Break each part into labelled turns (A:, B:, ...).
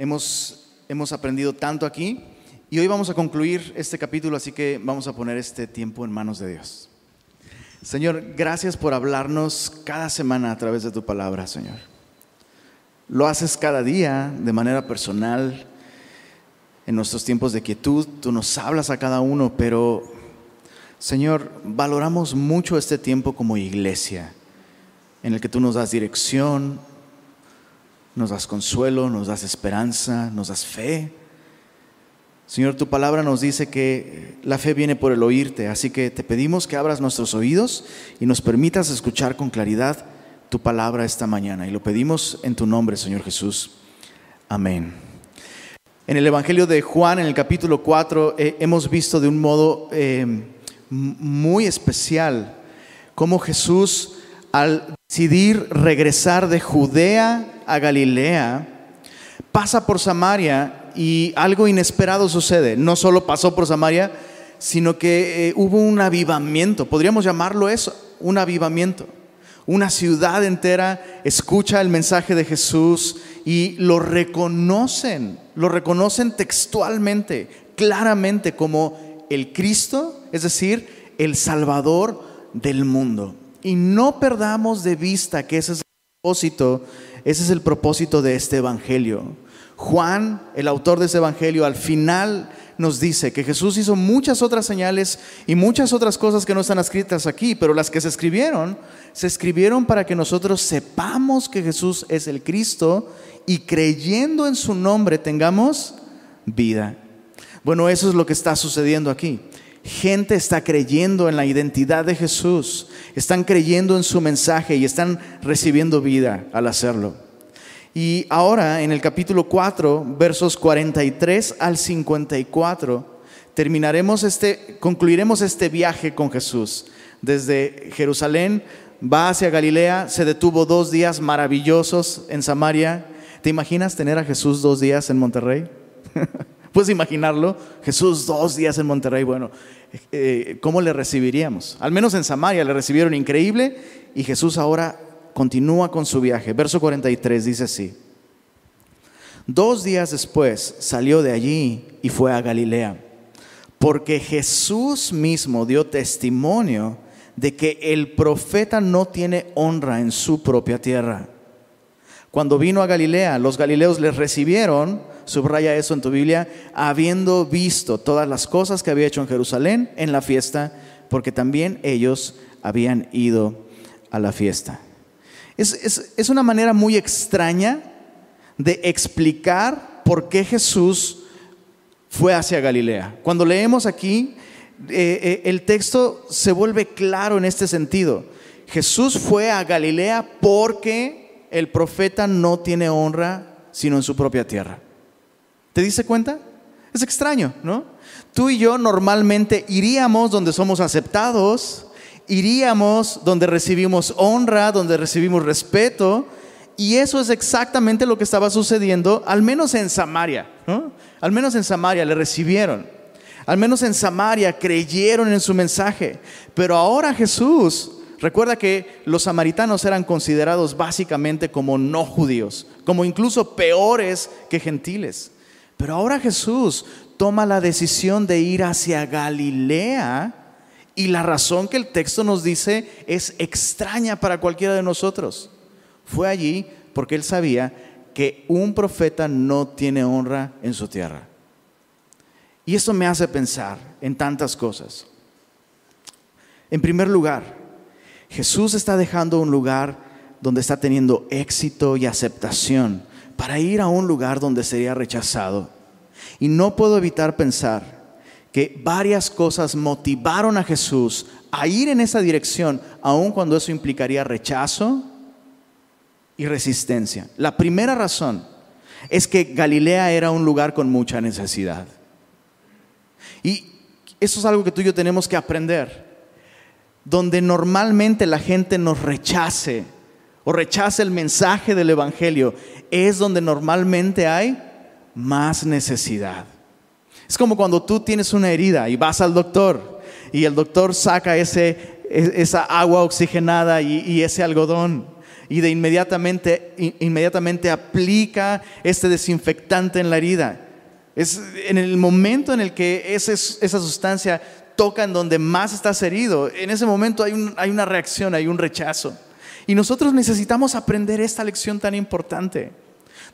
A: Hemos, hemos aprendido tanto aquí y hoy vamos a concluir este capítulo, así que vamos a poner este tiempo en manos de Dios. Señor, gracias por hablarnos cada semana a través de tu palabra, Señor. Lo haces cada día de manera personal, en nuestros tiempos de quietud, tú nos hablas a cada uno, pero Señor, valoramos mucho este tiempo como iglesia, en el que tú nos das dirección, nos das consuelo, nos das esperanza, nos das fe. Señor, tu palabra nos dice que la fe viene por el oírte, así que te pedimos que abras nuestros oídos y nos permitas escuchar con claridad tu palabra esta mañana. Y lo pedimos en tu nombre, Señor Jesús. Amén. En el Evangelio de Juan, en el capítulo 4, eh, hemos visto de un modo eh, muy especial cómo Jesús, al decidir regresar de Judea a Galilea, pasa por Samaria y algo inesperado sucede. No solo pasó por Samaria, sino que eh, hubo un avivamiento, podríamos llamarlo eso, un avivamiento. Una ciudad entera escucha el mensaje de Jesús y lo reconocen, lo reconocen textualmente, claramente como el Cristo, es decir, el Salvador del mundo. Y no perdamos de vista que ese es propósito ese es el propósito de este Evangelio. Juan, el autor de este Evangelio, al final nos dice que Jesús hizo muchas otras señales y muchas otras cosas que no están escritas aquí, pero las que se escribieron, se escribieron para que nosotros sepamos que Jesús es el Cristo y creyendo en su nombre tengamos vida. Bueno, eso es lo que está sucediendo aquí gente está creyendo en la identidad de Jesús, están creyendo en su mensaje y están recibiendo vida al hacerlo. Y ahora en el capítulo 4, versos 43 al 54, terminaremos este, concluiremos este viaje con Jesús. Desde Jerusalén va hacia Galilea, se detuvo dos días maravillosos en Samaria. ¿Te imaginas tener a Jesús dos días en Monterrey? ¿Puedes imaginarlo? Jesús dos días en Monterrey. Bueno, eh, ¿cómo le recibiríamos? Al menos en Samaria le recibieron increíble y Jesús ahora continúa con su viaje. Verso 43 dice así. Dos días después salió de allí y fue a Galilea, porque Jesús mismo dio testimonio de que el profeta no tiene honra en su propia tierra. Cuando vino a Galilea, los galileos le recibieron subraya eso en tu Biblia, habiendo visto todas las cosas que había hecho en Jerusalén en la fiesta, porque también ellos habían ido a la fiesta. Es, es, una manera muy extraña de explicar por qué Jesús fue hacia Galilea. Cuando leemos aquí, eh, eh, el texto se vuelve claro en este sentido. Jesús fue a Galilea porque el profeta no tiene honra sino en su propia tierra. ¿Te diste cuenta? Es extraño, ¿no? Tú y yo normalmente iríamos donde somos aceptados, iríamos donde recibimos honra, donde recibimos respeto, y eso es exactamente lo que estaba sucediendo, al menos en Samaria, ¿no? Al menos en Samaria le recibieron. Al menos en Samaria creyeron en su mensaje. Pero ahora Jesús, recuerda que los samaritanos eran considerados básicamente como no judíos, como incluso peores que gentiles. Pero ahora Jesús toma la decisión de ir hacia Galilea y la razón que el texto nos dice es extraña para cualquiera de nosotros. Fue allí porque él sabía que un profeta no tiene honra en su tierra. Y eso me hace pensar en tantas cosas. En primer lugar, Jesús está dejando un lugar donde está teniendo éxito y aceptación para ir a un lugar donde sería rechazado. Y no puedo evitar pensar que varias cosas motivaron a Jesús a ir en esa dirección, aun cuando eso implicaría rechazo y resistencia. La primera razón es que Galilea era un lugar con mucha necesidad. Y eso es algo que tú y yo tenemos que aprender. Donde normalmente la gente nos rechace o rechace el mensaje del Evangelio, es donde normalmente hay más necesidad. Es como cuando tú tienes una herida y vas al doctor y el doctor saca ese, esa agua oxigenada y, ese algodón y de inmediatamente, inmediatamente aplica este desinfectante en la herida. Es en el momento en el que esa sustancia toca en donde más estás herido, en ese momento hay, hay una reacción, hay un rechazo. Y nosotros necesitamos aprender esta lección tan importante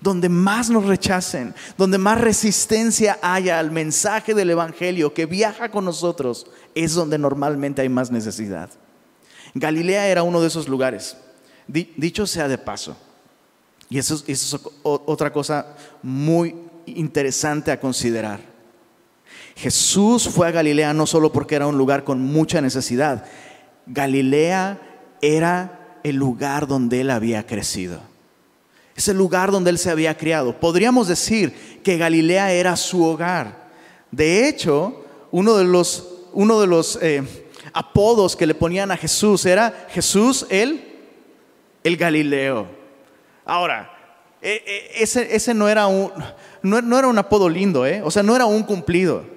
A: donde más nos rechacen, donde más resistencia haya al mensaje del Evangelio que viaja con nosotros, es donde normalmente hay más necesidad. Galilea era uno de esos lugares. Dicho sea de paso, y eso, es otra cosa muy interesante a considerar. Jesús fue a Galilea no solo porque era un lugar con mucha necesidad, Galilea era el lugar donde él había crecido. Es el lugar donde él se había criado. Podríamos decir que Galilea era su hogar. De hecho, uno de los, uno de los eh, apodos que le ponían a Jesús era Jesús el, el Galileo. Ahora, e, e, ese, ese no, era un, no, era un apodo lindo, ¿eh? o sea, no era un cumplido.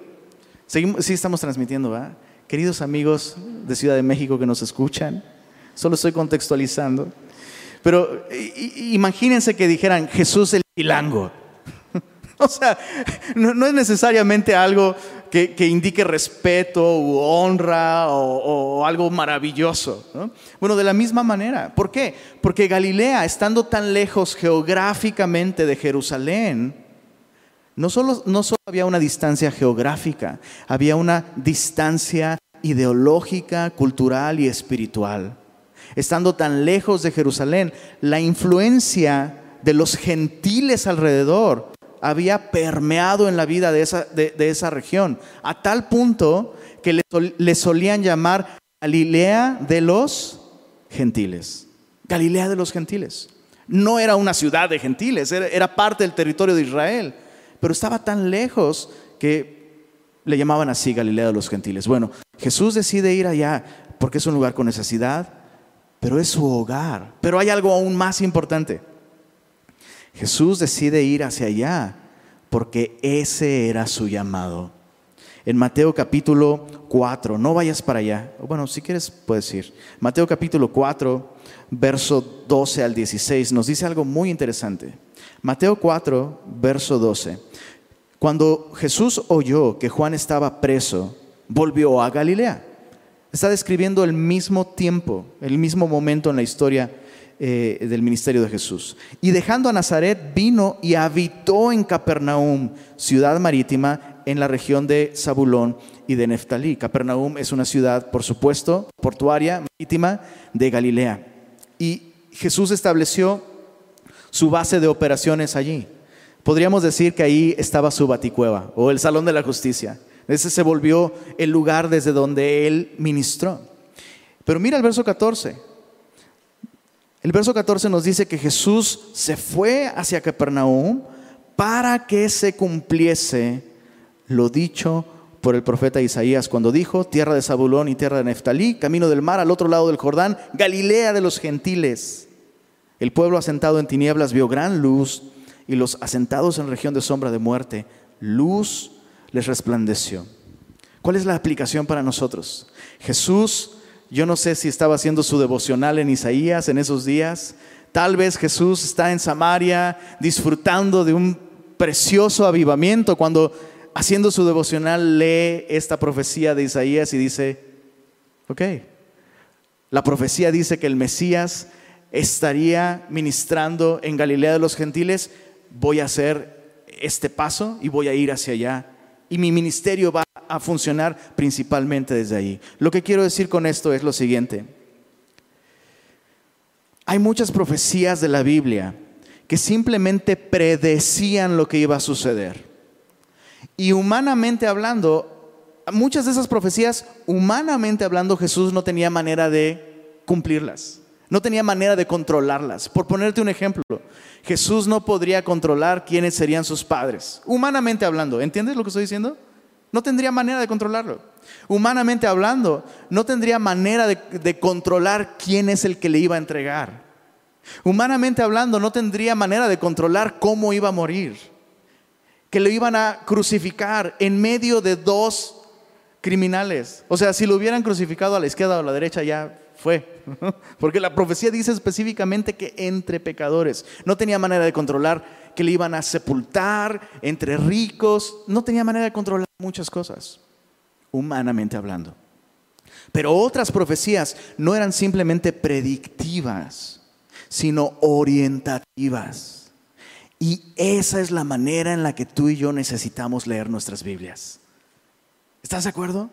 A: Seguimos, sí estamos transmitiendo, ¿verdad? Queridos amigos de Ciudad de México que nos escuchan, solo estoy contextualizando. Pero imagínense que dijeran Jesús el chilango. o sea, no, es necesariamente algo que, indique respeto u honra o, algo maravilloso. Bueno, de la misma manera. ¿Por qué? Porque Galilea, estando tan lejos geográficamente de Jerusalén, no solo, no solo había una distancia geográfica, había una distancia ideológica, cultural y espiritual estando tan lejos de Jerusalén, la influencia de los gentiles alrededor había permeado en la vida de esa, de, esa región, a tal punto que le, solían llamar Galilea de los gentiles. Galilea de los gentiles. No era una ciudad de gentiles, era, era parte del territorio de Israel, pero estaba tan lejos que le llamaban así Galilea de los gentiles. Bueno, Jesús decide ir allá porque es un lugar con necesidad, pero es su hogar. Pero hay algo aún más importante. Jesús decide ir hacia allá porque ese era su llamado. En Mateo capítulo 4, no vayas para allá. Bueno, si quieres puedes ir. Mateo capítulo 4, verso 12 al 16, nos dice algo muy interesante. Mateo 4, verso 12. Cuando Jesús oyó que Juan estaba preso, volvió a Galilea Está describiendo el mismo tiempo, el mismo momento en la historia eh, del ministerio de Jesús. Y dejando a Nazaret, vino y habitó en Capernaum, ciudad marítima en la región de Zabulón y de Neftalí. Capernaum es una ciudad, por supuesto, portuaria, marítima de Galilea. Y Jesús estableció su base de operaciones allí. Podríamos decir que ahí estaba su baticueva o el salón de la justicia. Ese se volvió el lugar desde donde él ministró. Pero mira el verso 14. El verso 14 nos dice que Jesús se fue hacia Capernaum para que se cumpliese lo dicho por el profeta Isaías cuando dijo, tierra de Zabulón y tierra de Neftalí, camino del mar al otro lado del Jordán, Galilea de los gentiles. El pueblo asentado en tinieblas vio gran luz y los asentados en región de sombra de muerte, luz les resplandeció. ¿Cuál es la aplicación para nosotros? Jesús, yo no sé si estaba haciendo su devocional en Isaías en esos días. Tal vez Jesús está en Samaria disfrutando de un precioso avivamiento cuando haciendo su devocional lee esta profecía de Isaías y dice, ok, la profecía dice que el Mesías estaría ministrando en Galilea de los gentiles, voy a hacer este paso y voy a ir hacia allá y mi ministerio va a funcionar principalmente desde ahí. Lo que quiero decir con esto es lo siguiente. Hay muchas profecías de la Biblia que simplemente predecían lo que iba a suceder. Y humanamente hablando, muchas de esas profecías, humanamente hablando, Jesús no tenía manera de cumplirlas. No tenía manera de controlarlas. Por ponerte un ejemplo, Jesús no podría controlar quiénes serían sus padres. Humanamente hablando, ¿entiendes lo que estoy diciendo? No tendría manera de controlarlo. Humanamente hablando, no tendría manera de, controlar quién es el que le iba a entregar. Humanamente hablando, no tendría manera de controlar cómo iba a morir. Que lo iban a crucificar en medio de dos criminales. O sea, si lo hubieran crucificado a la izquierda o a la derecha, ya fue. porque la profecía dice específicamente que entre pecadores. No tenía manera de controlar que le iban a sepultar entre ricos, no tenía manera de controlar muchas cosas, humanamente hablando. Pero otras profecías no eran simplemente predictivas, sino orientativas. Y esa es la manera en la que tú y yo necesitamos leer nuestras Biblias. ¿Estás de acuerdo?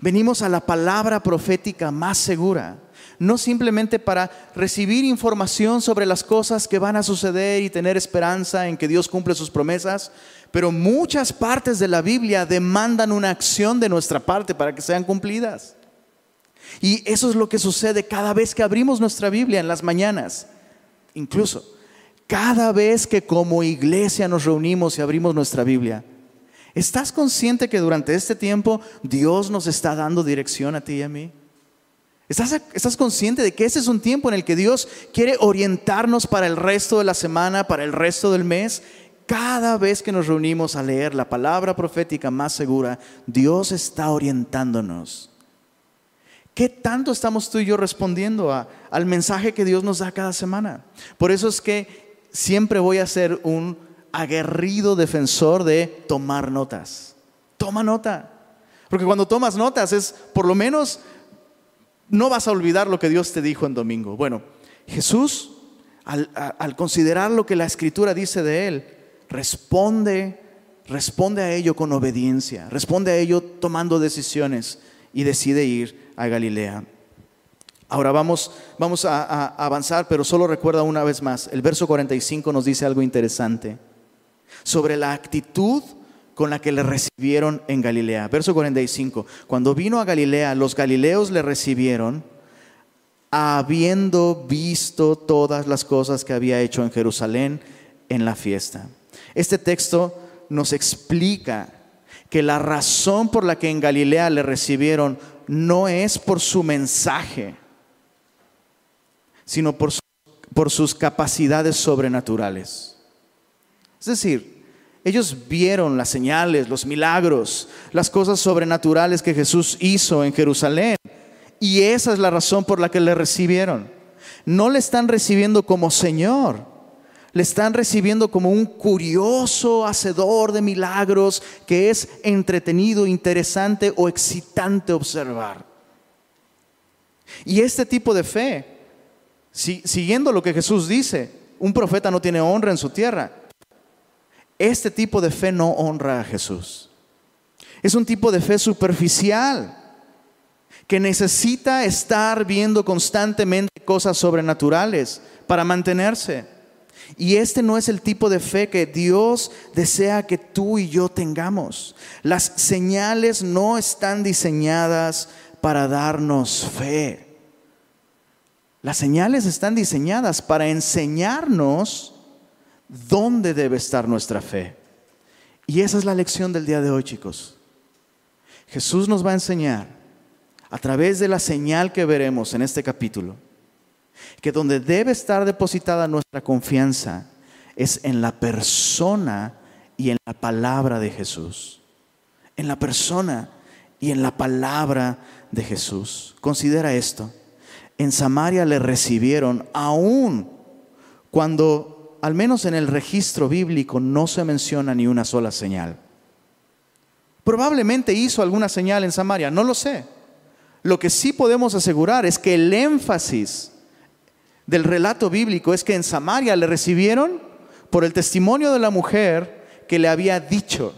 A: Venimos a la palabra profética más segura, no simplemente para recibir información sobre las cosas que van a suceder y tener esperanza en que Dios cumple sus promesas, pero muchas partes de la Biblia demandan una acción de nuestra parte para que sean cumplidas. Y eso es lo que sucede cada vez que abrimos nuestra Biblia en las mañanas. Incluso cada vez que como iglesia nos reunimos y abrimos nuestra Biblia. ¿Estás consciente que durante este tiempo Dios nos está dando dirección a ti y a mí? ¿Estás, ¿Estás, consciente de que ese es un tiempo en el que Dios quiere orientarnos para el resto de la semana, para el resto del mes? Cada vez que nos reunimos a leer la palabra profética más segura, Dios está orientándonos. ¿Qué tanto estamos tú y yo respondiendo al mensaje que Dios nos da cada semana? Por eso es que siempre voy a ser un aguerrido defensor de tomar notas. Toma nota. Porque cuando tomas notas es, por lo menos, no vas a olvidar lo que Dios te dijo en domingo. Bueno, Jesús, al, al considerar lo que la escritura dice de él, responde, responde a ello con obediencia, responde a ello tomando decisiones y decide ir a Galilea. Ahora vamos, vamos a, a, avanzar, pero solo recuerda una vez más, el verso 45 nos dice algo interesante sobre la actitud con la que le recibieron en Galilea. Verso 45, cuando vino a Galilea, los galileos le recibieron habiendo visto todas las cosas que había hecho en Jerusalén en la fiesta. Este texto nos explica que la razón por la que en Galilea le recibieron no es por su mensaje, sino por, por sus capacidades sobrenaturales. Es decir, ellos vieron las señales, los milagros, las cosas sobrenaturales que Jesús hizo en Jerusalén. Y esa es la razón por la que le recibieron. No le están recibiendo como Señor, le están recibiendo como un curioso hacedor de milagros que es entretenido, interesante o excitante observar. Y este tipo de fe, siguiendo lo que Jesús dice, un profeta no tiene honra en su tierra. Este tipo de fe no honra a Jesús. Es un tipo de fe superficial que necesita estar viendo constantemente cosas sobrenaturales para mantenerse. Y este no es el tipo de fe que Dios desea que tú y yo tengamos. Las señales no están diseñadas para darnos fe. Las señales están diseñadas para enseñarnos dónde debe estar nuestra fe. Y esa es la lección del día de hoy, chicos. Jesús nos va a enseñar a través de la señal que veremos en este capítulo que donde debe estar depositada nuestra confianza es en la persona y en la palabra de Jesús. En la persona y en la palabra de Jesús. Considera esto. En Samaria le recibieron aún cuando, al menos en el registro bíblico, no se menciona ni una sola señal. Probablemente hizo alguna señal en Samaria, no lo sé. Lo que sí podemos asegurar es que el énfasis del relato bíblico es que en Samaria le recibieron por el testimonio de la mujer que le había dicho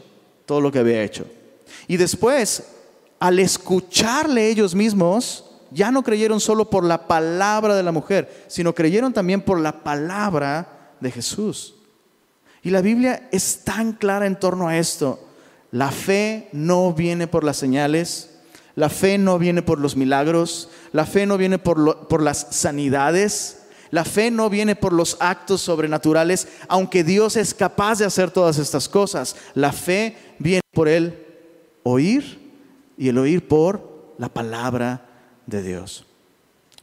A: todo lo que había hecho. Y después, al escucharle ellos mismos, ya no creyeron solo por la palabra de la mujer, sino creyeron también por la palabra de Jesús. Y la Biblia es tan clara en torno a esto. La fe no viene por las señales, la fe no viene por los milagros, la fe no viene por, las sanidades, la fe no viene por los actos sobrenaturales, aunque Dios es capaz de hacer todas estas cosas. La fe viene por el oír y el oír por la palabra de Dios.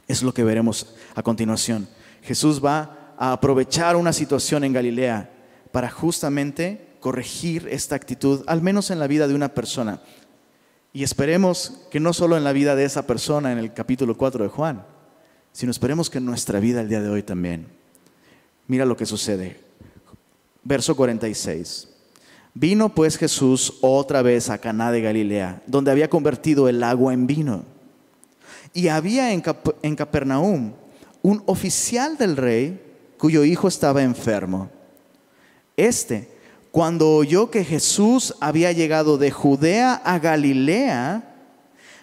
A: Es lo que veremos a continuación. Jesús va a aprovechar una situación en Galilea para justamente corregir esta actitud, al menos en la vida de una persona. Y esperemos que no solo en la vida de esa persona en el capítulo 4 de Juan, sino esperemos que en nuestra vida el día de hoy también. Mira lo que sucede. Verso 46. Vino pues Jesús otra vez a Caná de Galilea, donde había convertido el agua en vino. Y había en, Capernaum un oficial del rey cuyo hijo estaba enfermo. Este, cuando oyó que Jesús había llegado de Judea a Galilea,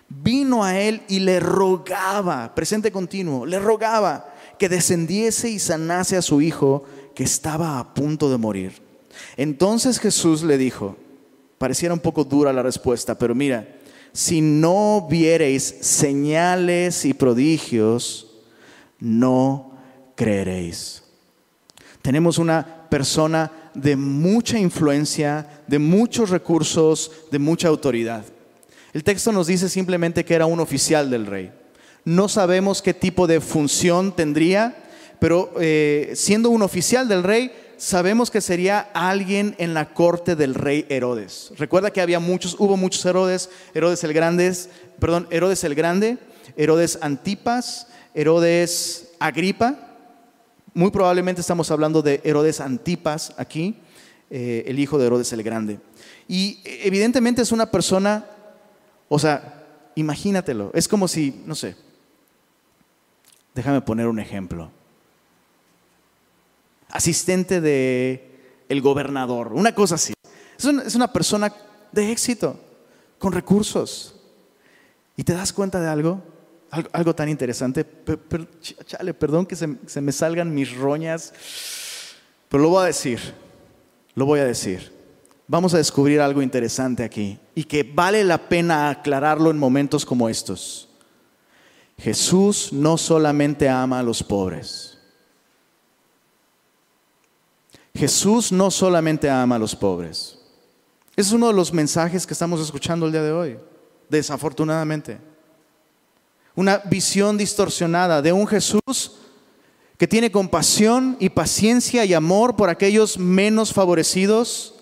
A: vino a él y le rogaba, presente continuo, le rogaba que descendiese y sanase a su hijo que estaba a punto de morir. Entonces Jesús le dijo, pareciera un poco dura la respuesta, pero mira, si no viereis señales y prodigios, no creeréis. Tenemos una persona de mucha influencia, de muchos recursos, de mucha autoridad. El texto nos dice simplemente que era un oficial del rey. No sabemos qué tipo de función tendría, pero eh, siendo un oficial del rey, sabemos que sería alguien en la corte del rey Herodes. Recuerda que había muchos, hubo muchos Herodes, Herodes el Grande, perdón, Herodes el Grande, Herodes Antipas, Herodes Agripa. Muy probablemente estamos hablando de Herodes Antipas aquí, eh, el hijo de Herodes el Grande. Y evidentemente es una persona, o sea, imagínatelo, es como si, no sé, déjame poner un ejemplo asistente de el gobernador, una cosa así. Es una, persona de éxito, con recursos. ¿Y te das cuenta de algo? Algo, tan interesante. chale, perdón que se, se me salgan mis roñas, pero lo voy a decir, lo voy a decir. Vamos a descubrir algo interesante aquí y que vale la pena aclararlo en momentos como estos. Jesús no solamente ama a los pobres. Jesús no solamente ama a los pobres. Es uno de los mensajes que estamos escuchando el día de hoy, desafortunadamente. Una visión distorsionada de un Jesús que tiene compasión y paciencia y amor por aquellos menos favorecidos,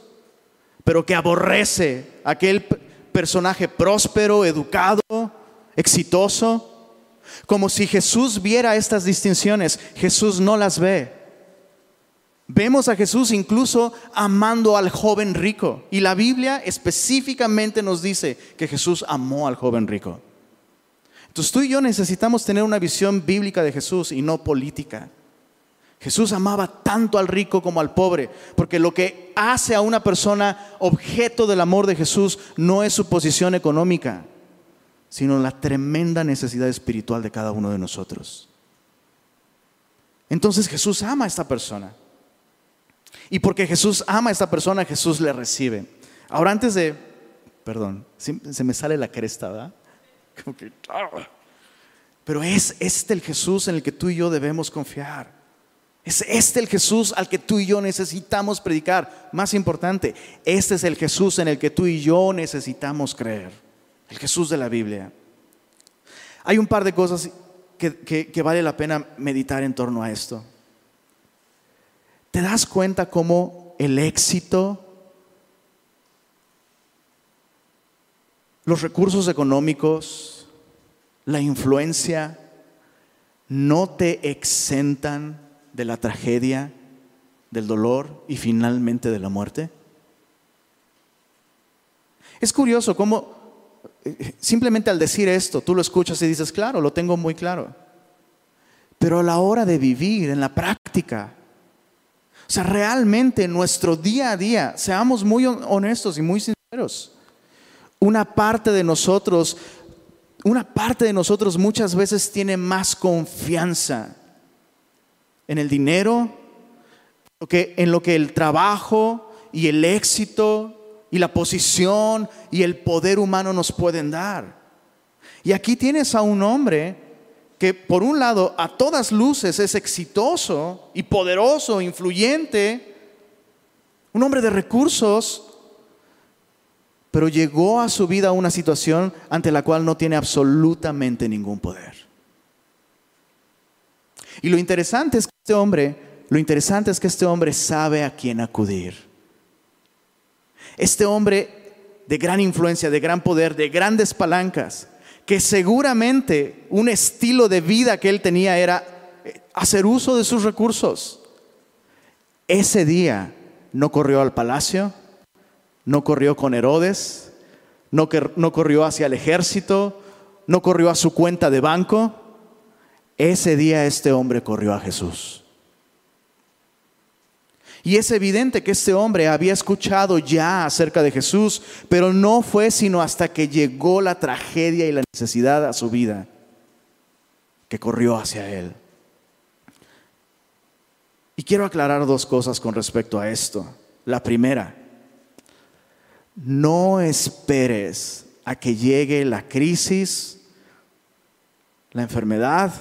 A: pero que aborrece aquel personaje próspero, educado, exitoso. Como si Jesús viera estas distinciones, Jesús no las ve. Vemos a Jesús incluso amando al joven rico. Y la Biblia específicamente nos dice que Jesús amó al joven rico. Entonces tú y yo necesitamos tener una visión bíblica de Jesús y no política. Jesús amaba tanto al rico como al pobre, porque lo que hace a una persona objeto del amor de Jesús no es su posición económica, sino la tremenda necesidad espiritual de cada uno de nosotros. Entonces Jesús ama a esta persona. Y porque Jesús ama a esta persona, Jesús le recibe. Ahora antes de, perdón, se me sale la cresta, ¿verdad? Ah. Pero es este el Jesús en el que tú y yo debemos confiar. Es este el Jesús al que tú y yo necesitamos predicar. Más importante, este es el Jesús en el que tú y yo necesitamos creer. El Jesús de la Biblia. Hay un par de cosas que vale la pena meditar en torno a esto. ¿Te das cuenta cómo el éxito, los recursos económicos, la influencia, no te exentan de la tragedia, del dolor y finalmente de la muerte? Es curioso cómo eh, simplemente al decir esto, tú lo escuchas y dices, claro, lo tengo muy claro. Pero a la hora de vivir en la práctica, o sea, realmente en nuestro día a día, seamos muy honestos y muy sinceros. Una parte de nosotros, una parte de nosotros muchas veces tiene más confianza en el dinero, en lo que el trabajo y el éxito y la posición y el poder humano nos pueden dar. Y aquí tienes a un hombre que por un lado a todas luces es exitoso y poderoso, influyente, un hombre de recursos, pero llegó a su vida una situación ante la cual no tiene absolutamente ningún poder. Y lo interesante es que este hombre, lo interesante es que este hombre sabe a quién acudir. Este hombre de gran influencia, de gran poder, de grandes palancas, que seguramente un estilo de vida que él tenía era eh, hacer uso de sus recursos. Ese día no corrió al palacio, no corrió con Herodes, no, no corrió hacia el ejército, no corrió a su cuenta de banco. Ese día este hombre corrió a Jesús. Y es evidente que este hombre había escuchado ya acerca de Jesús, pero no fue sino hasta que llegó la tragedia y la necesidad a su vida que corrió hacia él. Y quiero aclarar dos cosas con respecto a esto. La primera, no esperes a que llegue la crisis, la enfermedad,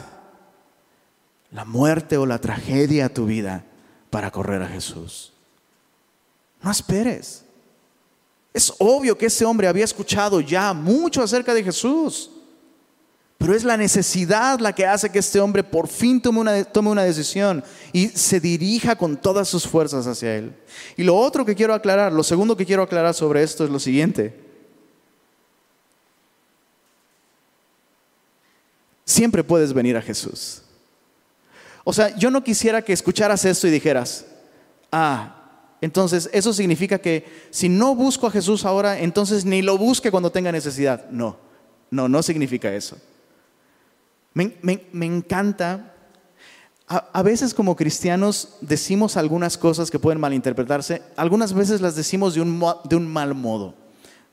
A: la muerte o la tragedia a tu vida para correr a Jesús. No esperes. Es obvio que ese hombre había escuchado ya mucho acerca de Jesús. Pero es la necesidad la que hace que este hombre por fin tome una, tome una decisión y se dirija con todas sus fuerzas hacia Él. Y lo otro que quiero aclarar, lo segundo que quiero aclarar sobre esto es lo siguiente. Siempre puedes venir a Jesús. O sea, yo no quisiera que escucharas esto y dijeras, ah, entonces eso significa que si no busco a Jesús ahora, entonces ni lo busque cuando tenga necesidad. No, no, no significa eso. Me, encanta, a, veces como cristianos decimos algunas cosas que pueden malinterpretarse, algunas veces las decimos de un, de un mal modo.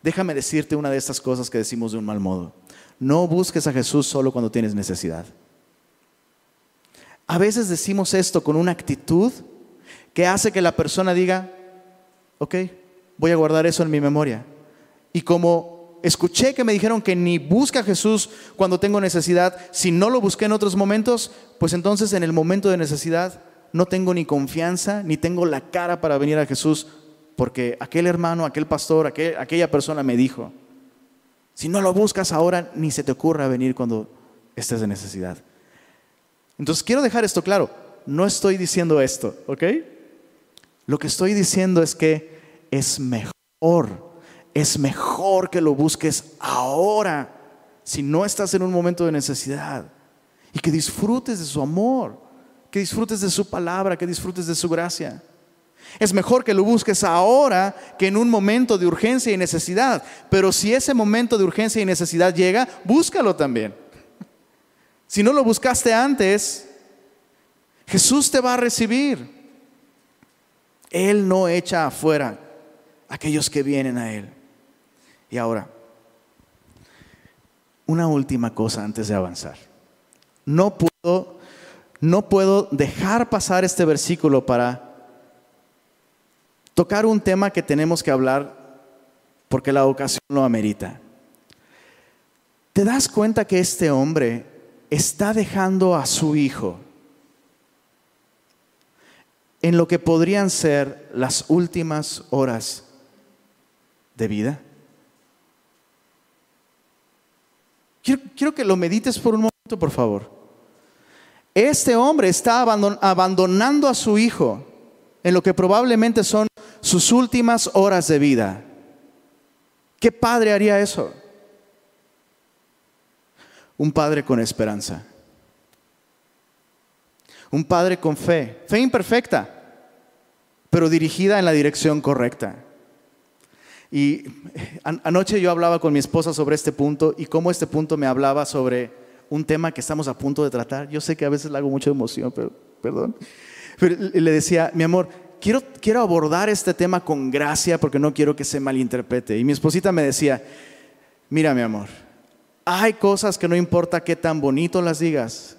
A: Déjame decirte una de estas cosas que decimos de un mal modo. No busques a Jesús solo cuando tienes necesidad. A veces decimos esto con una actitud que hace que la persona diga, ok, voy a guardar eso en mi memoria. Y como escuché que me dijeron que ni busca a Jesús cuando tengo necesidad, si no lo busqué en otros momentos, pues entonces en el momento de necesidad no tengo ni confianza, ni tengo la cara para venir a Jesús, porque aquel hermano, aquel pastor, aquella persona me dijo, si no lo buscas ahora, ni se te ocurra venir cuando estés de necesidad. Entonces quiero dejar esto claro, no estoy diciendo esto, ¿ok? Lo que estoy diciendo es que es mejor, es mejor que lo busques ahora, si no estás en un momento de necesidad, y que disfrutes de su amor, que disfrutes de su palabra, que disfrutes de su gracia. Es mejor que lo busques ahora que en un momento de urgencia y necesidad. Pero si ese momento de urgencia y necesidad llega, búscalo también. Si no lo buscaste antes, Jesús te va a recibir. Él no echa afuera a aquellos que vienen a Él. Y ahora, una última cosa antes de avanzar. No puedo, no puedo dejar pasar este versículo para tocar un tema que tenemos que hablar porque la ocasión lo amerita. ¿Te das cuenta que este hombre está dejando a su hijo en lo que podrían ser las últimas horas de vida? Quiero, que lo medites por un momento, por favor. Este hombre está abandonando a su hijo en lo que probablemente son sus últimas horas de vida. ¿Qué padre haría eso? Un padre con esperanza. Un padre con fe, fe imperfecta, pero dirigida en la dirección correcta. Y anoche yo hablaba con mi esposa sobre este punto y cómo este punto me hablaba sobre un tema que estamos a punto de tratar. Yo sé que a veces le hago mucha emoción, pero perdón. Le decía, mi amor, quiero, quiero abordar este tema con gracia porque no quiero que se malinterprete. Y mi esposita me decía, mira mi amor, hay cosas que no importa qué tan bonito las digas,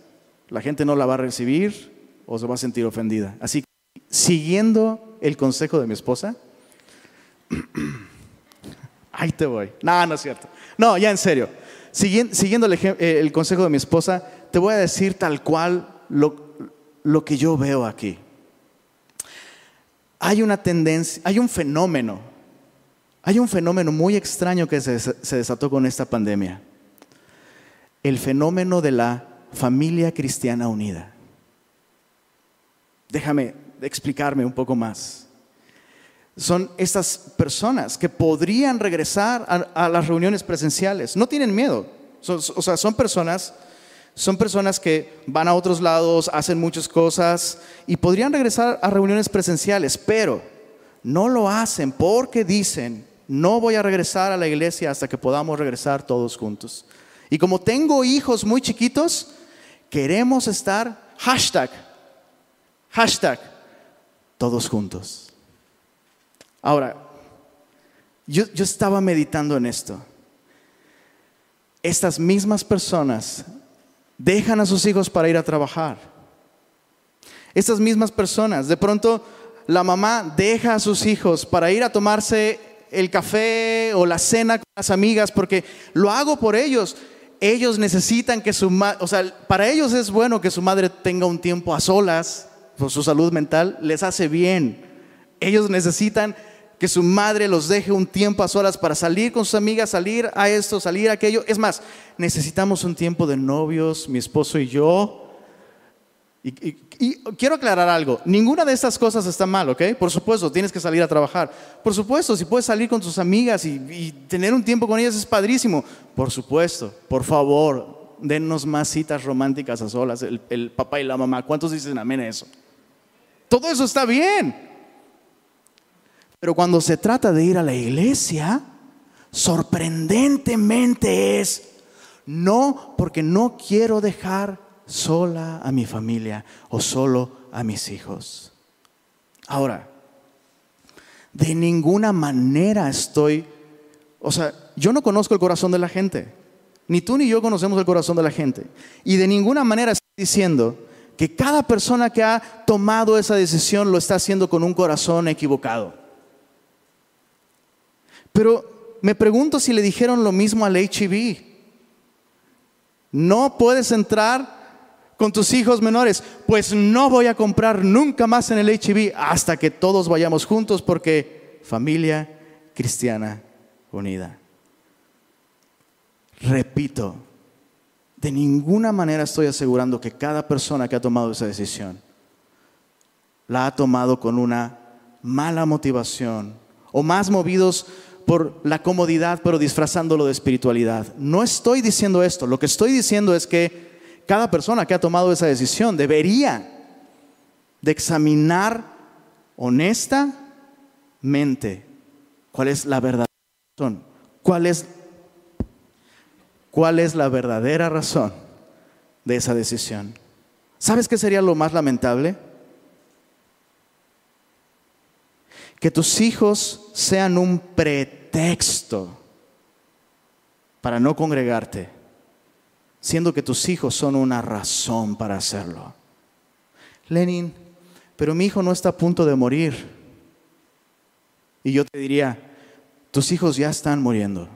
A: la gente no la va a recibir o se va a sentir ofendida. Así que, siguiendo el consejo de mi esposa, ahí te voy. No, no es cierto. No, ya en serio. Siguiendo, eh, el, consejo de mi esposa, te voy a decir tal cual lo, lo que yo veo aquí. Hay una tendencia, hay un fenómeno, hay un fenómeno muy extraño que se desató con esta pandemia el fenómeno de la familia cristiana unida. Déjame explicarme un poco más. son estas personas que podrían regresar a, las reuniones presenciales. No tienen miedo. o sea, son personas, son personas que van a otros lados, hacen muchas cosas y podrían regresar a reuniones presenciales, pero no lo hacen porque dicen, no voy a regresar a la iglesia hasta que podamos regresar todos juntos. Y como tengo hijos muy chiquitos, queremos estar, hashtag, hashtag, todos juntos. Ahora, yo, estaba meditando en esto. Estas mismas personas dejan a sus hijos para ir a trabajar. Estas mismas personas, de pronto la mamá deja a sus hijos para ir a tomarse el café o la cena con las amigas porque lo hago por ellos. Ellos necesitan que su madre, o sea, para ellos es bueno que su madre tenga un tiempo a solas por su salud mental, les hace bien. Ellos necesitan que su madre los deje un tiempo a solas para salir con sus amigas, salir a esto, salir a aquello. Es más, necesitamos un tiempo de novios, mi esposo y yo. Y, quiero aclarar algo, ninguna de estas cosas está mal, ¿ok? Por supuesto, tienes que salir a trabajar. Por supuesto, si puedes salir con tus amigas y, tener un tiempo con ellas es padrísimo. Por supuesto, por favor, dennos más citas románticas a solas, el, el papá y la mamá. ¿Cuántos dicen amén a eso? Todo eso está bien. Pero cuando se trata de ir a la iglesia, sorprendentemente es, no porque no quiero dejar sola a mi familia o solo a mis hijos. Ahora, de ninguna manera estoy, o sea, yo no conozco el corazón de la gente, ni tú ni yo conocemos el corazón de la gente, y de ninguna manera estoy diciendo que cada persona que ha tomado esa decisión lo está haciendo con un corazón equivocado. Pero me pregunto si le dijeron lo mismo al HIV. No puedes entrar con tus hijos menores, pues no voy a comprar nunca más en el HIV hasta que todos vayamos juntos porque familia cristiana unida. Repito, de ninguna manera estoy asegurando que cada persona que ha tomado esa decisión la ha tomado con una mala motivación o más movidos por la comodidad, pero disfrazándolo de espiritualidad. No estoy diciendo esto, lo que estoy diciendo es que cada persona que ha tomado esa decisión debería de examinar honestamente cuál es la verdadera razón, cuál es, cuál es la verdadera razón de esa decisión. ¿Sabes qué sería lo más lamentable? que tus hijos sean un pretexto para no congregarte, siendo que tus hijos son una razón para hacerlo. Lenin, pero mi hijo no está a punto de morir. Y yo te diría, tus hijos ya están muriendo.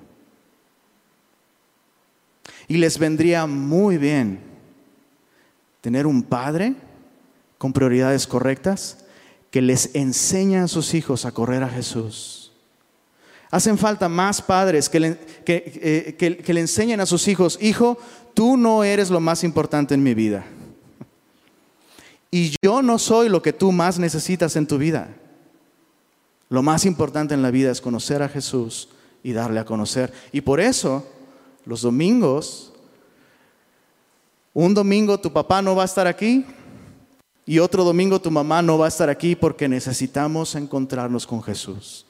A: Y les vendría muy bien tener un padre con prioridades correctas que les enseña a sus hijos a correr a Jesús. Hacen falta más padres que le, que, eh, le enseñen a sus hijos, hijo, tú no eres lo más importante en mi vida. Y yo no soy lo que tú más necesitas en tu vida. Lo más importante en la vida es conocer a Jesús y darle a conocer. Y por eso, los domingos, un domingo tu papá no va a estar aquí, y otro domingo tu mamá no va a estar aquí porque necesitamos encontrarnos con Jesús.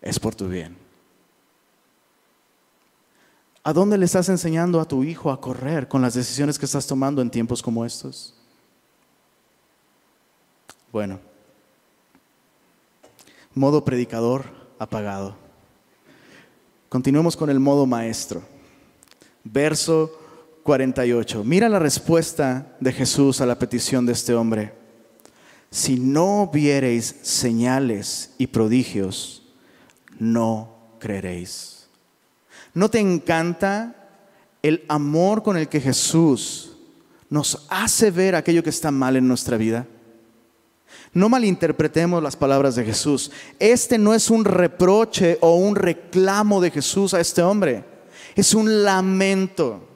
A: Es por tu bien. ¿A dónde le estás enseñando a tu hijo a correr con las decisiones que estás tomando en tiempos como estos? Bueno, modo predicador apagado. Continuemos con el modo maestro. Verso 48. Mira la respuesta de Jesús a la petición de este hombre. Si no viereis señales y prodigios, no creeréis. ¿No te encanta el amor con el que Jesús nos hace ver aquello que está mal en nuestra vida? No malinterpretemos las palabras de Jesús. Este no es un reproche o un reclamo de Jesús a este hombre. Es un lamento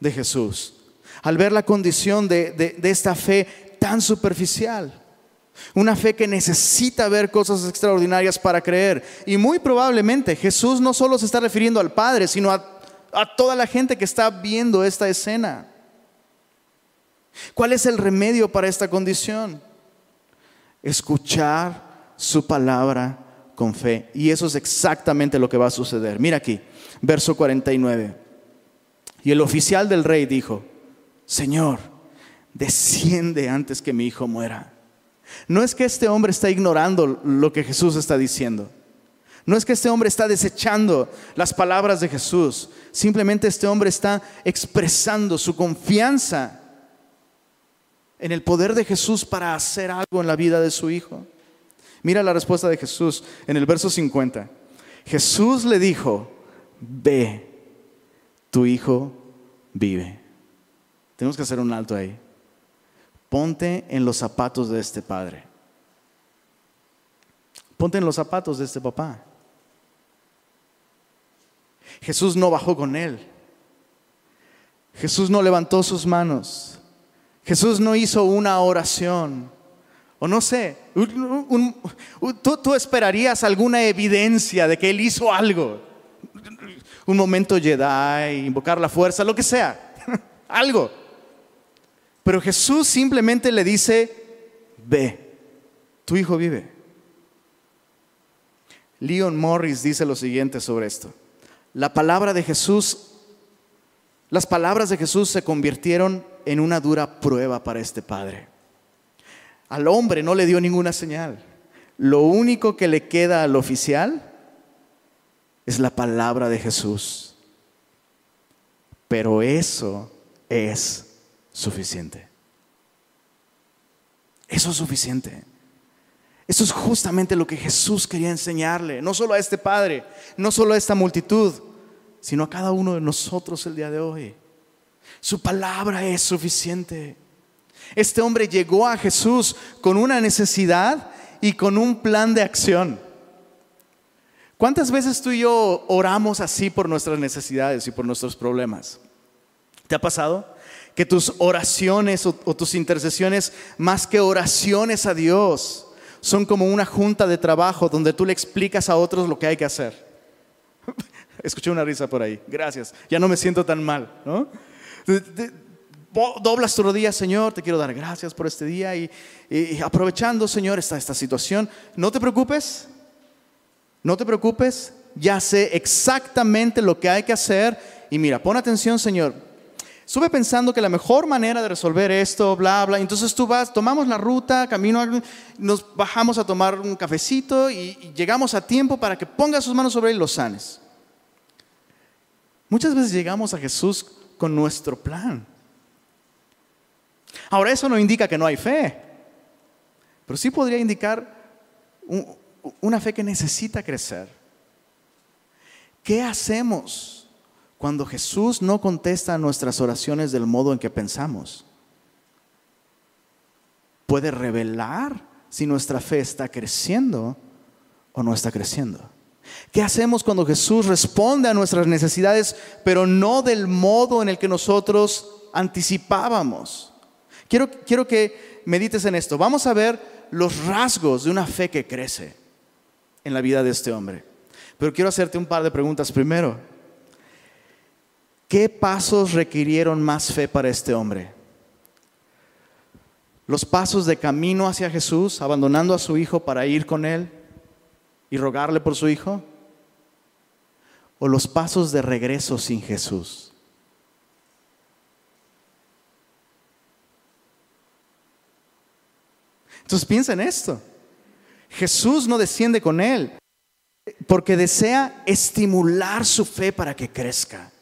A: de Jesús, al ver la condición de, esta fe tan superficial. Una fe que necesita ver cosas extraordinarias para creer. Y muy probablemente Jesús no solo se está refiriendo al Padre, sino a, toda la gente que está viendo esta escena. ¿Cuál es el remedio para esta condición? Escuchar su palabra con fe. Y eso es exactamente lo que va a suceder. Mira aquí, verso 49. Y el oficial del rey dijo, Señor, desciende antes que mi hijo muera. No es que este hombre está ignorando lo que Jesús está diciendo. No es que este hombre está desechando las palabras de Jesús. Simplemente este hombre está expresando su confianza en el poder de Jesús para hacer algo en la vida de su hijo. Mira la respuesta de Jesús en el verso 50. Jesús le dijo, ve, tu hijo vive. Tenemos que hacer un alto ahí. Ponte en los zapatos de este padre. Ponte en los zapatos de este papá. Jesús no bajó con él. Jesús no levantó sus manos. Jesús no hizo una oración. O no sé, tú, esperarías alguna evidencia de que Él hizo algo. Un momento Jedi, invocar la fuerza, lo que sea. algo. Pero Jesús simplemente le dice, ve, tu hijo vive. Leon Morris dice lo siguiente sobre esto. La palabra de Jesús, las palabras de Jesús se convirtieron en una dura prueba para este padre. Al hombre no le dio ninguna señal. Lo único que le queda al oficial es la palabra de Jesús. Pero eso es suficiente. Eso es suficiente. Eso es justamente lo que Jesús quería enseñarle, no solo a este Padre, no solo a esta multitud, sino a cada uno de nosotros el día de hoy. Su palabra es suficiente. Este hombre llegó a Jesús con una necesidad y con un plan de acción. ¿Cuántas veces tú y yo oramos así por nuestras necesidades y por nuestros problemas? ¿Te ha pasado? Que tus oraciones o, tus intercesiones, más que oraciones a Dios, son como una junta de trabajo donde tú le explicas a otros lo que hay que hacer. Escuché una risa por ahí, gracias, ya no me siento tan mal, ¿no? Doblas tu rodilla, Señor, te quiero dar gracias por este día y, aprovechando, Señor, esta, esta situación, no te preocupes, no te preocupes, ya sé exactamente lo que hay que hacer. Y mira, pon atención, Señor, Estuve pensando que la mejor manera de resolver esto, bla, bla, entonces tú vas, tomamos la ruta, camino, nos bajamos a tomar un cafecito y, llegamos a tiempo para que ponga sus manos sobre él y los sanes. Muchas veces llegamos a Jesús con nuestro plan. Ahora eso no indica que no hay fe, pero sí podría indicar una fe que necesita crecer. ¿Qué hacemos? Cuando Jesús no contesta nuestras oraciones del modo en que pensamos. Puede revelar si nuestra fe está creciendo o no está creciendo. ¿Qué hacemos cuando Jesús responde a nuestras necesidades, pero no del modo en el que nosotros anticipábamos? Quiero, quiero que medites en esto. Vamos a ver los rasgos de una fe que crece en la vida de este hombre. Pero quiero hacerte un par de preguntas primero. ¿Qué pasos requirieron más fe para este hombre? ¿Los pasos de camino hacia Jesús, abandonando a su hijo para ir con él y rogarle por su hijo? ¿O los pasos de regreso sin Jesús? Entonces piensa en esto. Jesús no desciende con él porque desea estimular su fe para que crezca.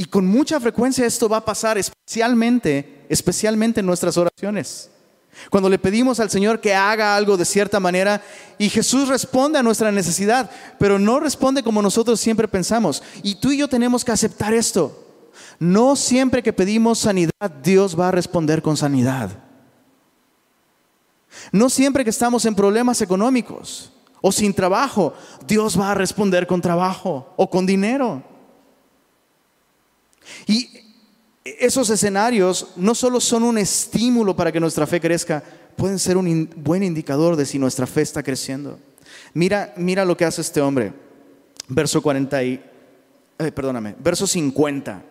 A: Y con mucha frecuencia esto va a pasar especialmente, especialmente en nuestras oraciones. Cuando le pedimos al Señor que haga algo de cierta manera y Jesús responde a nuestra necesidad, pero no responde como nosotros siempre pensamos. Y tú y yo tenemos que aceptar esto. No siempre que pedimos sanidad, Dios va a responder con sanidad. No siempre que estamos en problemas económicos o sin trabajo, Dios va a responder con trabajo o con dinero. Y esos escenarios no solo son un estímulo para que nuestra fe crezca, pueden ser un buen indicador de si nuestra fe está creciendo. Mira, mira lo que hace este hombre. Verso 40 y, perdóname, verso 50.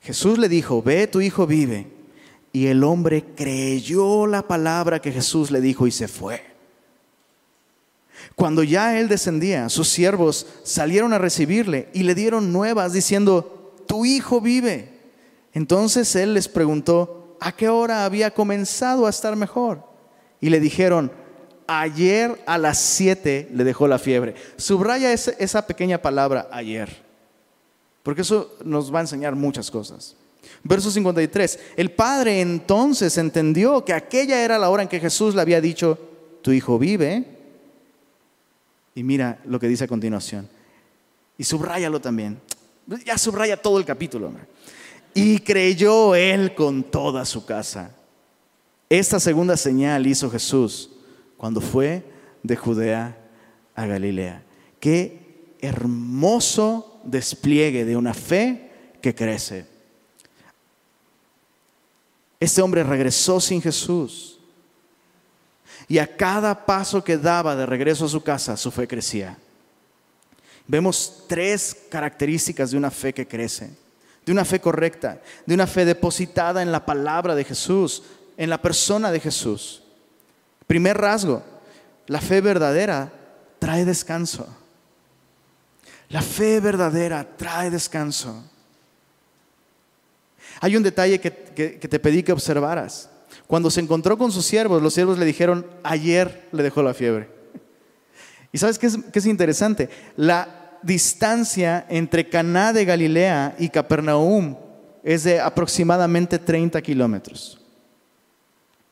A: Jesús le dijo, ve, tu hijo vive. Y el hombre creyó la palabra que Jesús le dijo y se fue. Cuando ya él descendía, sus siervos salieron a recibirle y le dieron nuevas diciendo, tu hijo vive. Entonces él les preguntó, ¿a qué hora había comenzado a estar mejor? Y le dijeron, ayer a las siete le dejó la fiebre. Subraya esa, esa pequeña palabra ayer, porque eso nos va a enseñar muchas cosas. Verso 53, el padre entonces entendió que aquella era la hora en que Jesús le había dicho, tu hijo vive. Y mira lo que dice a continuación. Y subráyalo también. Ya subraya todo el capítulo. Y creyó él con toda su casa. Esta segunda señal hizo Jesús cuando fue de Judea a Galilea. Qué hermoso despliegue de una fe que crece. Este hombre regresó sin Jesús. Y a cada paso que daba de regreso a su casa, su fe crecía. Vemos tres características de una fe que crece, de una fe correcta, de una fe depositada en la palabra de Jesús, en la persona de Jesús. Primer rasgo, la fe verdadera trae descanso. La fe verdadera trae descanso. Hay un detalle que, te pedí que observaras. Cuando se encontró con sus siervos, los siervos le dijeron, ayer le dejó la fiebre. ¿Y sabes qué es, qué es interesante? La distancia entre Caná de Galilea y Capernaum es de aproximadamente 30 kilómetros.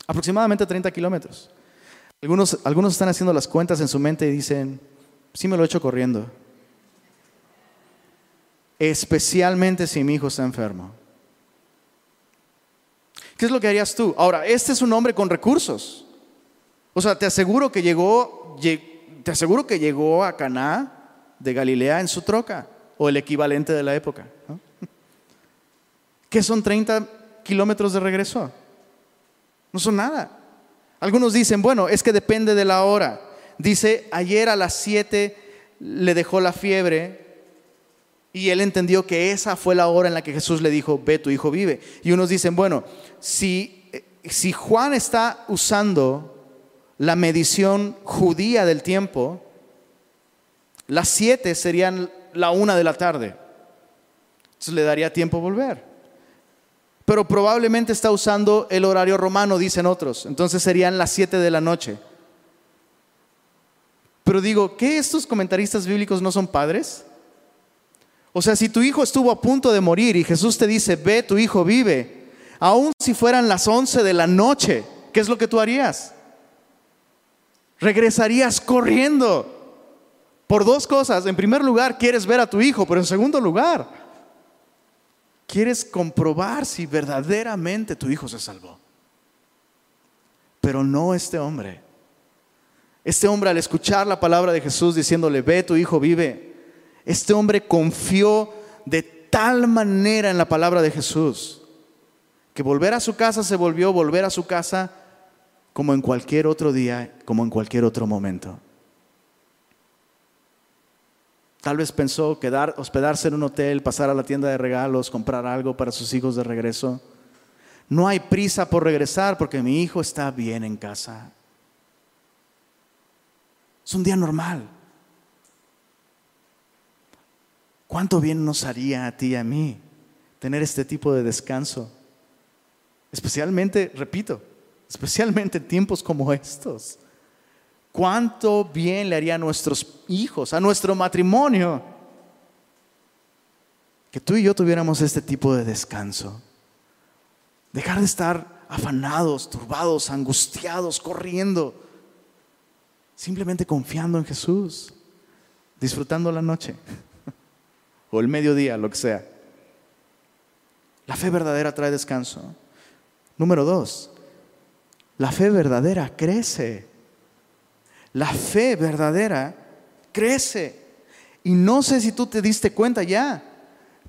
A: Aproximadamente 30 kilómetros. Algunos, algunos están haciendo las cuentas en su mente y dicen, sí me lo he hecho corriendo. Especialmente si mi hijo está enfermo. ¿Qué es lo que harías tú? Ahora, este es un hombre con recursos. O sea, te aseguro que llegó, te aseguro que llegó a Caná de Galilea en su troca o el equivalente de la época. ¿Qué son 30 kilómetros de regreso? No son nada. Algunos dicen, bueno, es que depende de la hora. Dice, ayer a las 7 le dejó la fiebre y él entendió que esa fue la hora en la que Jesús le dijo, ve, tu hijo vive. Y unos dicen, bueno, si, si Juan está usando la medición judía del tiempo, las siete serían la una de la tarde. Entonces le daría tiempo volver. Pero probablemente está usando el horario romano, dicen otros. Entonces serían las siete de la noche. Pero digo, ¿qué estos comentaristas bíblicos no son padres? O sea, si tu hijo estuvo a punto de morir y Jesús te dice, ve, tu hijo vive, aun si fueran las 11 de la noche, ¿qué es lo que tú harías? Regresarías corriendo. Por dos cosas. En primer lugar, quieres ver a tu hijo, pero en segundo lugar, quieres comprobar si verdaderamente tu hijo se salvó. Pero no este hombre. Este hombre al escuchar la palabra de Jesús diciéndole, ve, tu hijo vive, este hombre confió de tal manera en la palabra de Jesús que volver a su casa se volvió volver a su casa como en cualquier otro día, como en cualquier otro momento. Tal vez pensó quedar, hospedarse en un hotel, pasar a la tienda de regalos, comprar algo para sus hijos de regreso. No hay prisa por regresar porque mi hijo está bien en casa. Es un día normal. ¿Cuánto bien nos haría a ti y a mí tener este tipo de descanso? Especialmente, repito, especialmente en tiempos como estos. ¿Cuánto bien le haría a nuestros hijos, a nuestro matrimonio, que tú y yo tuviéramos este tipo de descanso? Dejar de estar afanados, turbados, angustiados, corriendo, simplemente confiando en Jesús, disfrutando la noche o el mediodía, lo que sea. La fe verdadera trae descanso. Número dos, la fe verdadera crece. La fe verdadera crece. Y no sé si tú te diste cuenta ya,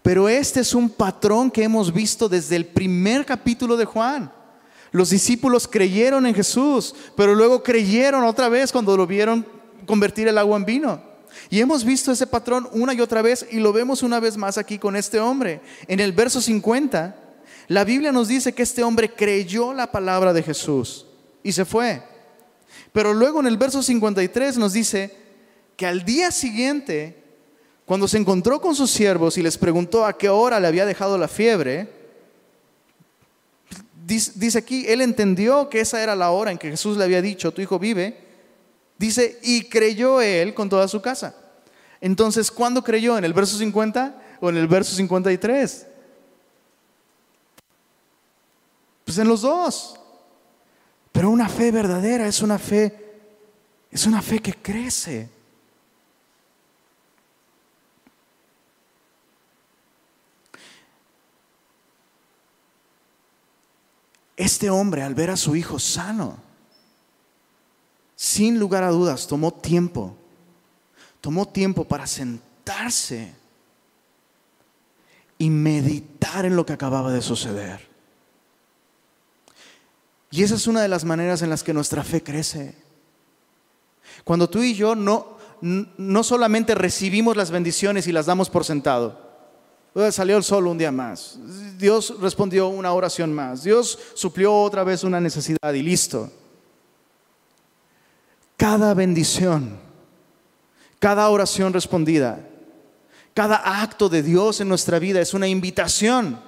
A: Pero este es un patrón que hemos visto desde el primer capítulo de Juan. Los discípulos creyeron en Jesús, pero luego creyeron otra vez cuando lo vieron convertir el agua en vino. Y hemos visto ese patrón una y otra vez y lo vemos una vez más aquí con este hombre. En el verso 50, la Biblia nos dice que este hombre creyó la palabra de Jesús y se fue. Pero luego en el verso 53 nos dice que al día siguiente, cuando se encontró con sus siervos y les preguntó a qué hora le había dejado la fiebre, dice aquí, él entendió que esa era la hora en que Jesús le había dicho, tu hijo vive. Dice, y creyó él con toda su casa. Entonces, ¿cuándo creyó? ¿En el verso 50 o en el verso 53? Pues en los dos. Pero una fe verdadera es una fe, es una fe que crece. Este hombre al ver a su hijo sano, sin lugar a dudas, tomó tiempo, tomó tiempo para sentarse y meditar en lo que acababa de suceder. Y esa es una de las maneras en las que nuestra fe crece. Cuando tú y yo no, no solamente recibimos las bendiciones y las damos por sentado. Salió el sol un día más. Dios respondió una oración más. Dios suplió otra vez una necesidad y listo. Cada bendición, cada oración respondida, cada acto de Dios en nuestra vida es una invitación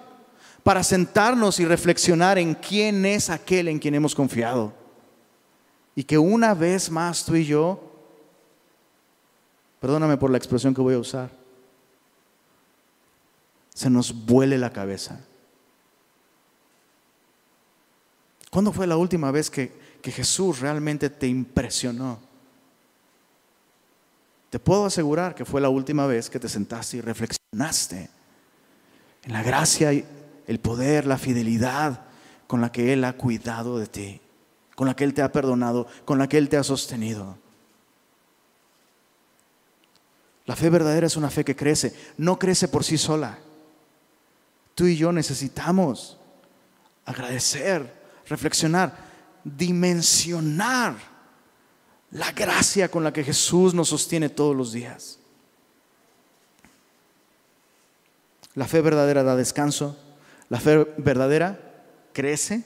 A: para sentarnos y reflexionar en quién es aquel en quien hemos confiado. Y que una vez más tú y yo, perdóname por la expresión que voy a usar, se nos vuele la cabeza. ¿Cuándo fue la última vez que, que Jesús realmente te impresionó? Te puedo asegurar que fue la última vez que te sentaste y reflexionaste en la gracia el poder, la fidelidad con la que Él ha cuidado de ti, con la que Él te ha perdonado, con la que Él te ha sostenido. La fe verdadera es una fe que crece, no crece por sí sola. Tú y yo necesitamos agradecer, reflexionar, dimensionar la gracia con la que Jesús nos sostiene todos los días. La fe verdadera da descanso, la fe verdadera crece.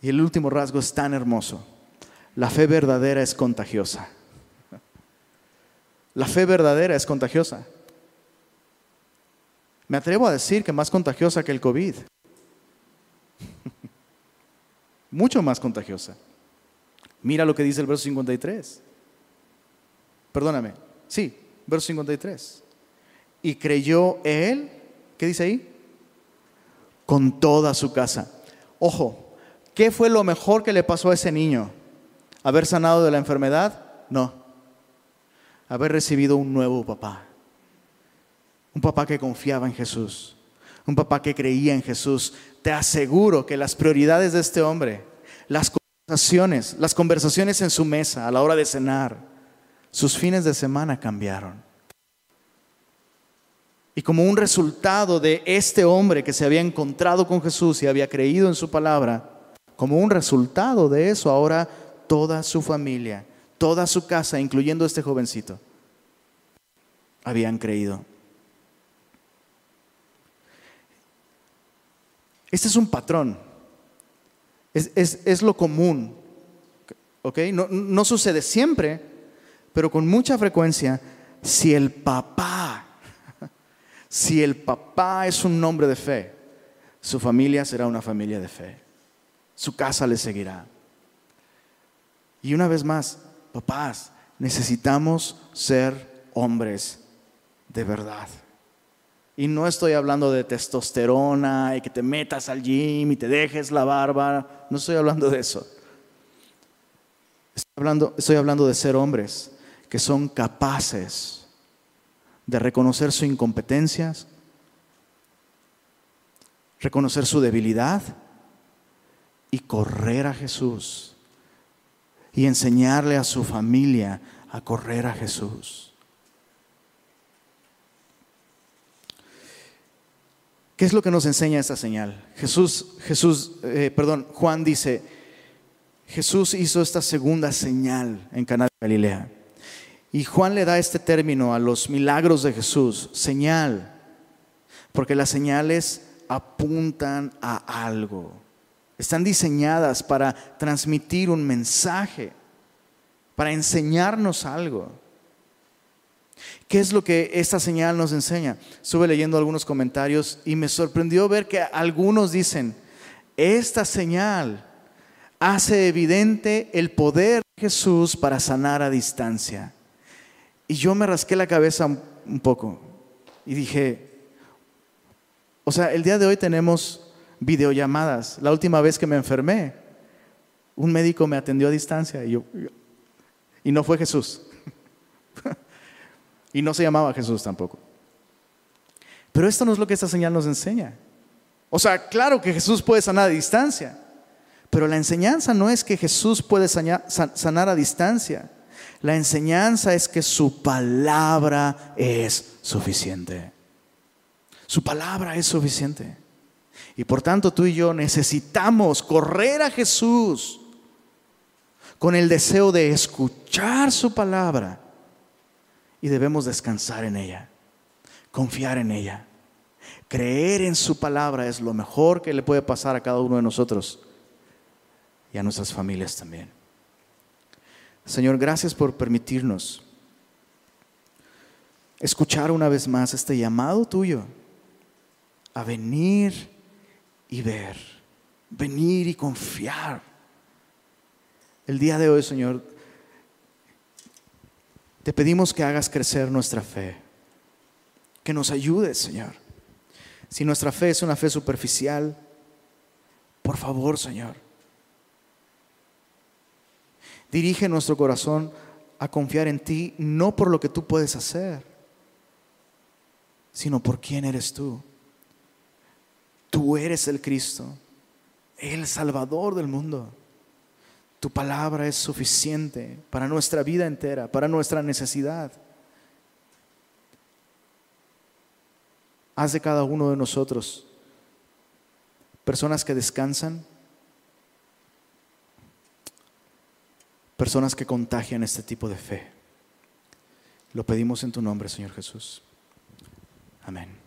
A: Y el último rasgo es tan hermoso. La fe verdadera es contagiosa. La fe verdadera es contagiosa. Me atrevo a decir que más contagiosa que el COVID. Mucho más contagiosa. Mira lo que dice el verso 53. Perdóname. Sí, verso 53. Y creyó él, ¿qué dice ahí? Con toda su casa. Ojo, ¿qué fue lo mejor que le pasó a ese niño? ¿Haber sanado de la enfermedad? No. Haber recibido un nuevo papá. Un papá que confiaba en Jesús. Un papá que creía en Jesús. Te aseguro que las prioridades de este hombre, las conversaciones, las conversaciones en su mesa a la hora de cenar, sus fines de semana cambiaron. Y como un resultado de este hombre que se había encontrado con Jesús y había creído en su palabra, como un resultado de eso, ahora toda su familia, toda su casa, incluyendo este jovencito, habían creído. Este es un patrón, es, lo común, ¿ok? No, no sucede siempre, pero con mucha frecuencia, si el papá si el papá es un hombre de fe, su familia será una familia de fe. Su casa le seguirá. Y una vez más, papás, necesitamos ser hombres de verdad. Y no estoy hablando de testosterona y que te metas al gym y te dejes la barba. No estoy hablando de eso. Estoy hablando, estoy hablando de ser hombres que son capaces de reconocer su incompetencia, reconocer su debilidad y correr a Jesús y enseñarle a su familia a correr a Jesús. ¿Qué es lo que nos enseña esta señal? Jesús, Jesús, eh, perdón, Juan dice, Jesús hizo esta segunda señal en Caná de Galilea. Y Juan le da este término a los milagros de Jesús, señal, porque las señales apuntan a algo. Están diseñadas para transmitir un mensaje, para enseñarnos algo. ¿Qué es lo que esta señal nos enseña? Estuve leyendo algunos comentarios y me sorprendió ver que algunos dicen, esta señal hace evidente el poder de Jesús para sanar a distancia. Y yo me rasqué la cabeza un poco y dije, o sea, el día de hoy tenemos videollamadas. La última vez que me enfermé, un médico me atendió a distancia y, yo, y no fue Jesús. y no se llamaba Jesús tampoco. Pero esto no es lo que esta señal nos enseña. O sea, claro que Jesús puede sanar a distancia, pero la enseñanza no es que Jesús puede sanar a distancia. La enseñanza es que su palabra es suficiente. Su palabra es suficiente. Y por tanto tú y yo necesitamos correr a Jesús con el deseo de escuchar su palabra y debemos descansar en ella, confiar en ella. Creer en su palabra es lo mejor que le puede pasar a cada uno de nosotros y a nuestras familias también. Señor, gracias por permitirnos escuchar una vez más este llamado tuyo a venir y ver, venir y confiar. El día de hoy, Señor, te pedimos que hagas crecer nuestra fe, que nos ayudes, Señor. Si nuestra fe es una fe superficial, por favor, Señor, Dirige nuestro corazón a confiar en ti, no por lo que tú puedes hacer, sino por quién eres tú. Tú eres el Cristo, el Salvador del mundo. Tu palabra es suficiente para nuestra vida entera, para nuestra necesidad. Haz de cada uno de nosotros personas que descansan personas que contagian este tipo de fe. Lo pedimos en tu nombre, Señor Jesús. Amén.